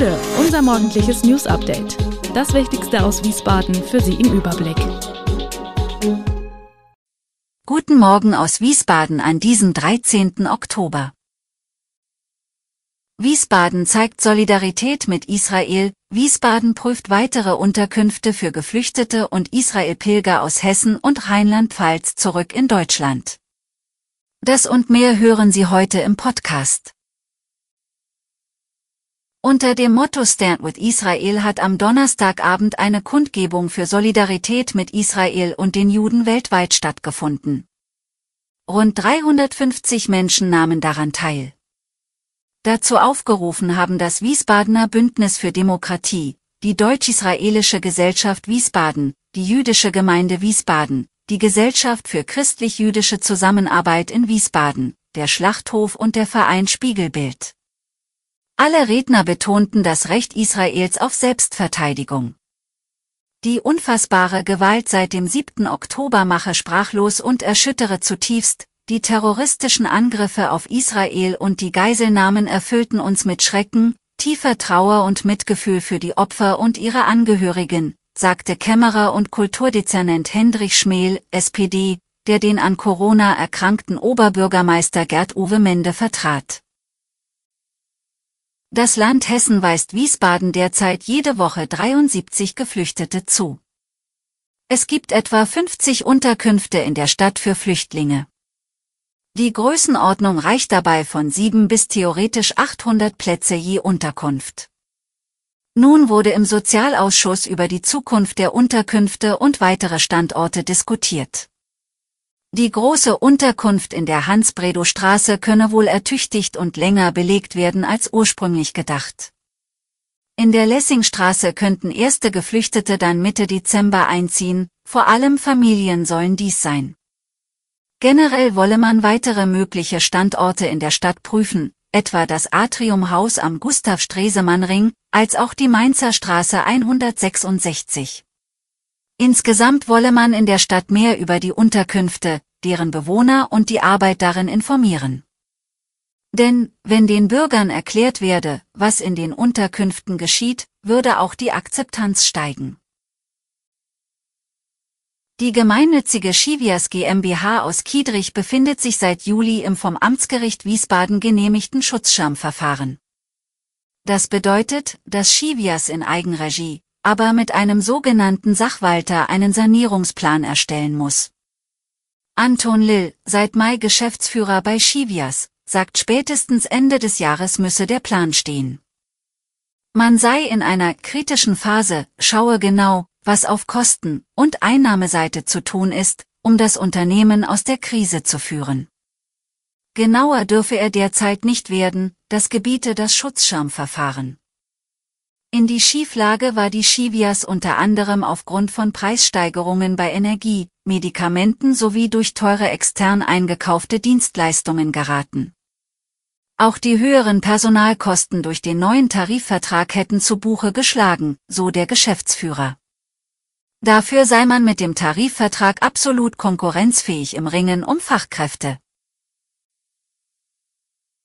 Gude, unser morgendliches News Update. Das Wichtigste aus Wiesbaden für Sie im Überblick. Guten Morgen aus Wiesbaden an diesem 13. Oktober. Wiesbaden zeigt Solidarität mit Israel. Wiesbaden prüft weitere Unterkünfte für Geflüchtete und Israel-Pilger aus Hessen und Rheinland-Pfalz zurück in Deutschland. Das und mehr hören Sie heute im Podcast. Unter dem Motto Stand with Israel hat am Donnerstagabend eine Kundgebung für Solidarität mit Israel und den Juden weltweit stattgefunden. Rund 350 Menschen nahmen daran teil. Dazu aufgerufen haben das Wiesbadener Bündnis für Demokratie, die Deutsch-Israelische Gesellschaft Wiesbaden, die Jüdische Gemeinde Wiesbaden, die Gesellschaft für christlich-jüdische Zusammenarbeit in Wiesbaden, der Schlachthof und der Verein Spiegelbild. Alle Redner betonten das Recht Israels auf Selbstverteidigung. Die unfassbare Gewalt seit dem 7. Oktober mache sprachlos und erschüttere zutiefst, die terroristischen Angriffe auf Israel und die Geiselnahmen erfüllten uns mit Schrecken, tiefer Trauer und Mitgefühl für die Opfer und ihre Angehörigen, sagte Kämmerer und Kulturdezernent Hendrich Schmel, SPD, der den an Corona erkrankten Oberbürgermeister Gerd-Uwe Mende vertrat. Das Land Hessen weist Wiesbaden derzeit jede Woche 73 Geflüchtete zu. Es gibt etwa 50 Unterkünfte in der Stadt für Flüchtlinge. Die Größenordnung reicht dabei von sieben bis theoretisch 800 Plätze je Unterkunft. Nun wurde im Sozialausschuss über die Zukunft der Unterkünfte und weitere Standorte diskutiert. Die große Unterkunft in der Hans-Bredow-Straße könne wohl ertüchtigt und länger belegt werden als ursprünglich gedacht. In der Lessingstraße könnten erste Geflüchtete dann Mitte Dezember einziehen, vor allem Familien sollen dies sein. Generell wolle man weitere mögliche Standorte in der Stadt prüfen, etwa das Atriumhaus am Gustav-Stresemann-Ring, als auch die Mainzer Straße 166. Insgesamt wolle man in der Stadt mehr über die Unterkünfte, deren Bewohner und die Arbeit darin informieren. Denn, wenn den Bürgern erklärt werde, was in den Unterkünften geschieht, würde auch die Akzeptanz steigen. Die gemeinnützige Schivias GmbH aus Kiedrich befindet sich seit Juli im vom Amtsgericht Wiesbaden genehmigten Schutzschirmverfahren. Das bedeutet, dass Schivias in Eigenregie, aber mit einem sogenannten Sachwalter einen Sanierungsplan erstellen muss. Anton Lill, seit Mai Geschäftsführer bei Schivias, sagt spätestens Ende des Jahres müsse der Plan stehen. Man sei in einer kritischen Phase, schaue genau, was auf Kosten- und Einnahmeseite zu tun ist, um das Unternehmen aus der Krise zu führen. Genauer dürfe er derzeit nicht werden, das gebiete das Schutzschirmverfahren. In die Schieflage war die Schivias unter anderem aufgrund von Preissteigerungen bei Energie, Medikamenten sowie durch teure extern eingekaufte Dienstleistungen geraten. Auch die höheren Personalkosten durch den neuen Tarifvertrag hätten zu Buche geschlagen, so der Geschäftsführer. Dafür sei man mit dem Tarifvertrag absolut konkurrenzfähig im Ringen um Fachkräfte.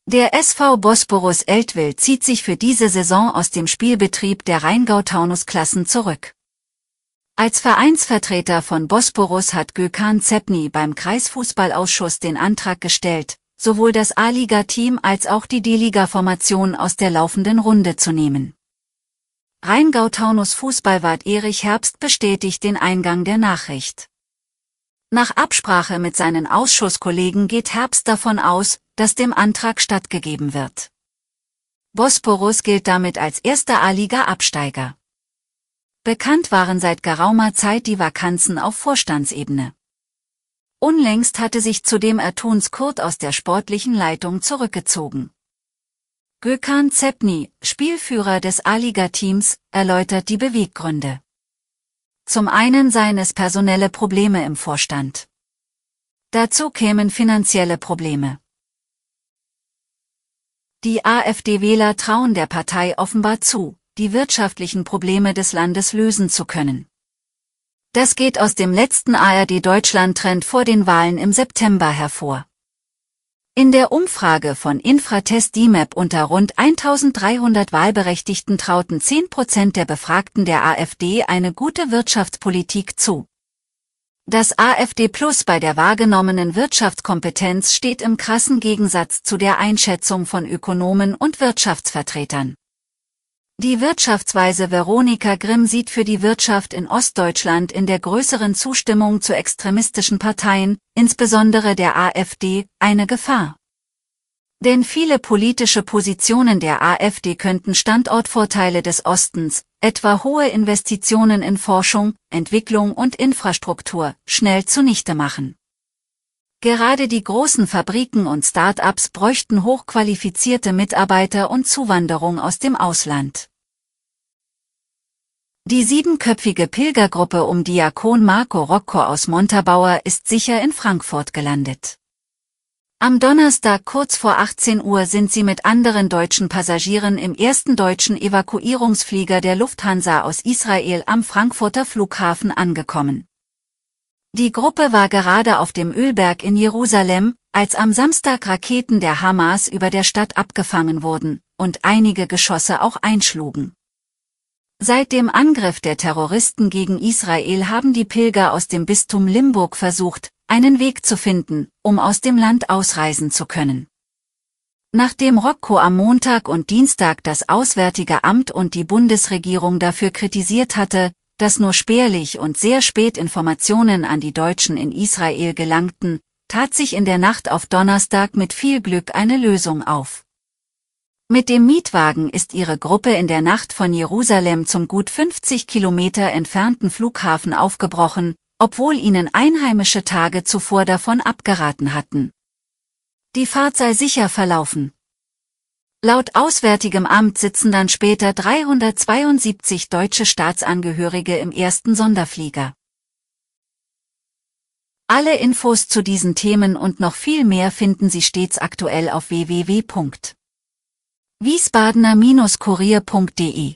Der SV Bosporus Eltville zieht sich für diese Saison aus dem Spielbetrieb der Rheingau-Taunus-Klassen zurück. Als Vereinsvertreter von Bosporus hat Gökhan Zepni beim Kreisfußballausschuss den Antrag gestellt, sowohl das A-Liga-Team als auch die D-Liga-Formation aus der laufenden Runde zu nehmen. Rheingau-Taunus Fußballwart Erich Herbst bestätigt den Eingang der Nachricht. Nach Absprache mit seinen Ausschusskollegen geht Herbst davon aus, dass dem Antrag stattgegeben wird. Bosporus gilt damit als erster A-Liga-Absteiger. Bekannt waren seit geraumer Zeit die Vakanzen auf Vorstandsebene. Unlängst hatte sich zudem Ertuns Kurt aus der sportlichen Leitung zurückgezogen. Gökhan Zepni, Spielführer des A-Liga-Teams, erläutert die Beweggründe. Zum einen seien es personelle Probleme im Vorstand. Dazu kämen finanzielle Probleme. Die AfD-Wähler trauen der Partei offenbar zu, die wirtschaftlichen Probleme des Landes lösen zu können. Das geht aus dem letzten ARD Deutschland-Trend vor den Wahlen im September hervor. In der Umfrage von Infratest DIMAP unter rund 1300 Wahlberechtigten trauten 10 Prozent der Befragten der AfD eine gute Wirtschaftspolitik zu. Das AfD Plus bei der wahrgenommenen Wirtschaftskompetenz steht im krassen Gegensatz zu der Einschätzung von Ökonomen und Wirtschaftsvertretern. Die Wirtschaftsweise Veronika Grimm sieht für die Wirtschaft in Ostdeutschland in der größeren Zustimmung zu extremistischen Parteien, insbesondere der AfD, eine Gefahr. Denn viele politische Positionen der AfD könnten Standortvorteile des Ostens, etwa hohe Investitionen in Forschung, Entwicklung und Infrastruktur, schnell zunichte machen. Gerade die großen Fabriken und Start-ups bräuchten hochqualifizierte Mitarbeiter und Zuwanderung aus dem Ausland. Die siebenköpfige Pilgergruppe um Diakon Marco Rocco aus Montabaur ist sicher in Frankfurt gelandet. Am Donnerstag kurz vor 18 Uhr sind sie mit anderen deutschen Passagieren im ersten deutschen Evakuierungsflieger der Lufthansa aus Israel am Frankfurter Flughafen angekommen. Die Gruppe war gerade auf dem Ölberg in Jerusalem, als am Samstag Raketen der Hamas über der Stadt abgefangen wurden und einige Geschosse auch einschlugen. Seit dem Angriff der Terroristen gegen Israel haben die Pilger aus dem Bistum Limburg versucht, einen Weg zu finden, um aus dem Land ausreisen zu können. Nachdem Rocco am Montag und Dienstag das Auswärtige Amt und die Bundesregierung dafür kritisiert hatte, dass nur spärlich und sehr spät Informationen an die Deutschen in Israel gelangten, tat sich in der Nacht auf Donnerstag mit viel Glück eine Lösung auf. Mit dem Mietwagen ist ihre Gruppe in der Nacht von Jerusalem zum gut 50 Kilometer entfernten Flughafen aufgebrochen, obwohl ihnen einheimische Tage zuvor davon abgeraten hatten. Die Fahrt sei sicher verlaufen. Laut Auswärtigem Amt sitzen dann später 372 deutsche Staatsangehörige im ersten Sonderflieger. Alle Infos zu diesen Themen und noch viel mehr finden Sie stets aktuell auf www.wiesbadener-kurier.de.